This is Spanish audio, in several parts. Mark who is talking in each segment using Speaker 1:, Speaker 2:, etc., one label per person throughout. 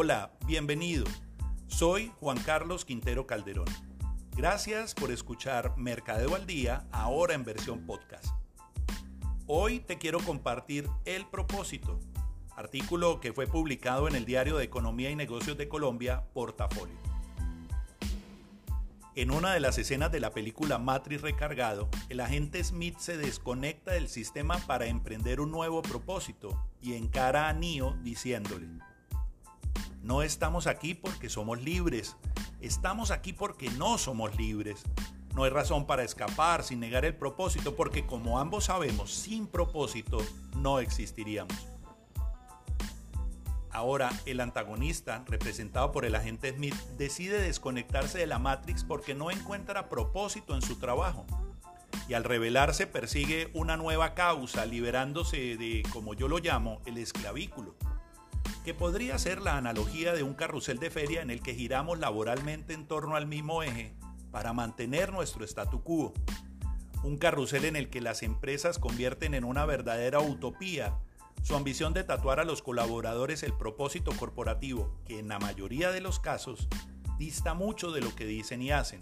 Speaker 1: Hola, bienvenido. Soy Juan Carlos Quintero Calderón. Gracias por escuchar Mercadeo al Día, ahora en versión podcast. Hoy te quiero compartir El propósito, artículo que fue publicado en el Diario de Economía y Negocios de Colombia, Portafolio. En una de las escenas de la película Matrix Recargado, el agente Smith se desconecta del sistema para emprender un nuevo propósito y encara a Neo diciéndole, no estamos aquí porque somos libres, estamos aquí porque no somos libres. No hay razón para escapar sin negar el propósito porque como ambos sabemos, sin propósito no existiríamos. Ahora, el antagonista, representado por el agente Smith, decide desconectarse de la Matrix porque no encuentra propósito en su trabajo. Y al revelarse persigue una nueva causa, liberándose de, como yo lo llamo, el esclavículo, que podría ser la analogía de un carrusel de feria en el que giramos laboralmente en torno al mismo eje para mantener nuestro statu quo. Un carrusel en el que las empresas convierten en una verdadera utopía su ambición de tatuar a los colaboradores el propósito corporativo, que en la mayoría de los casos dista mucho de lo que dicen y hacen.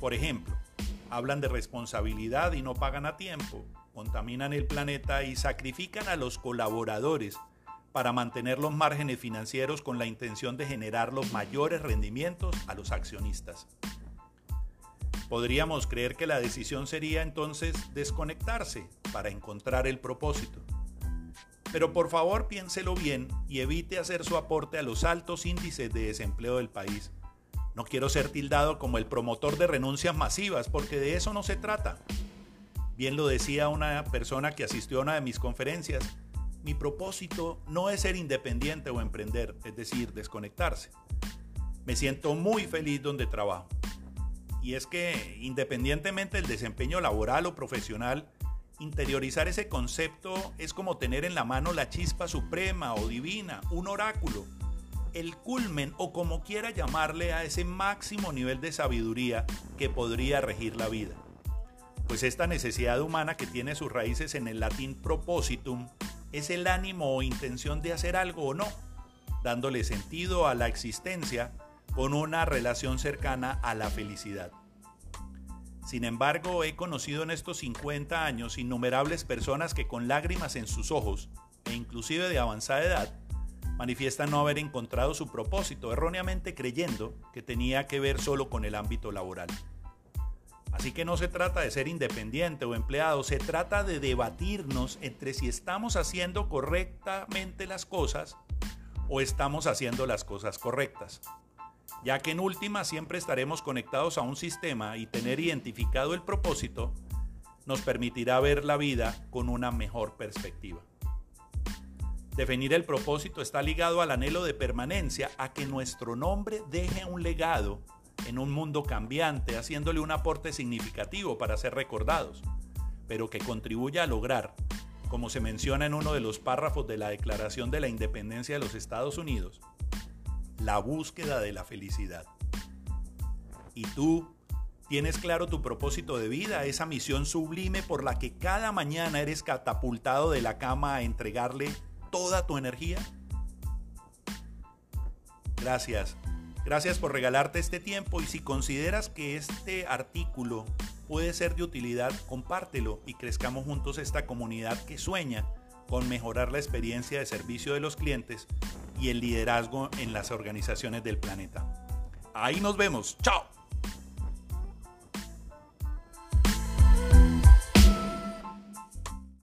Speaker 1: Por ejemplo, hablan de responsabilidad y no pagan a tiempo, contaminan el planeta y sacrifican a los colaboradores para mantener los márgenes financieros con la intención de generar los mayores rendimientos a los accionistas. Podríamos creer que la decisión sería entonces desconectarse para encontrar el propósito. Pero por favor piénselo bien y evite hacer su aporte a los altos índices de desempleo del país. No quiero ser tildado como el promotor de renuncias masivas, porque de eso no se trata. Bien lo decía una persona que asistió a una de mis conferencias, mi propósito no es ser independiente o emprender, es decir, desconectarse. Me siento muy feliz donde trabajo. Y es que independientemente del desempeño laboral o profesional, Interiorizar ese concepto es como tener en la mano la chispa suprema o divina, un oráculo, el culmen o como quiera llamarle a ese máximo nivel de sabiduría que podría regir la vida. Pues esta necesidad humana que tiene sus raíces en el latín propositum es el ánimo o intención de hacer algo o no, dándole sentido a la existencia con una relación cercana a la felicidad. Sin embargo, he conocido en estos 50 años innumerables personas que con lágrimas en sus ojos, e inclusive de avanzada edad, manifiestan no haber encontrado su propósito, erróneamente creyendo que tenía que ver solo con el ámbito laboral. Así que no se trata de ser independiente o empleado, se trata de debatirnos entre si estamos haciendo correctamente las cosas o estamos haciendo las cosas correctas ya que en última siempre estaremos conectados a un sistema y tener identificado el propósito nos permitirá ver la vida con una mejor perspectiva. Definir el propósito está ligado al anhelo de permanencia, a que nuestro nombre deje un legado en un mundo cambiante, haciéndole un aporte significativo para ser recordados, pero que contribuya a lograr, como se menciona en uno de los párrafos de la Declaración de la Independencia de los Estados Unidos, la búsqueda de la felicidad. ¿Y tú tienes claro tu propósito de vida, esa misión sublime por la que cada mañana eres catapultado de la cama a entregarle toda tu energía? Gracias. Gracias por regalarte este tiempo y si consideras que este artículo puede ser de utilidad, compártelo y crezcamos juntos esta comunidad que sueña con mejorar la experiencia de servicio de los clientes y el liderazgo en las organizaciones del planeta. Ahí nos vemos. Chao.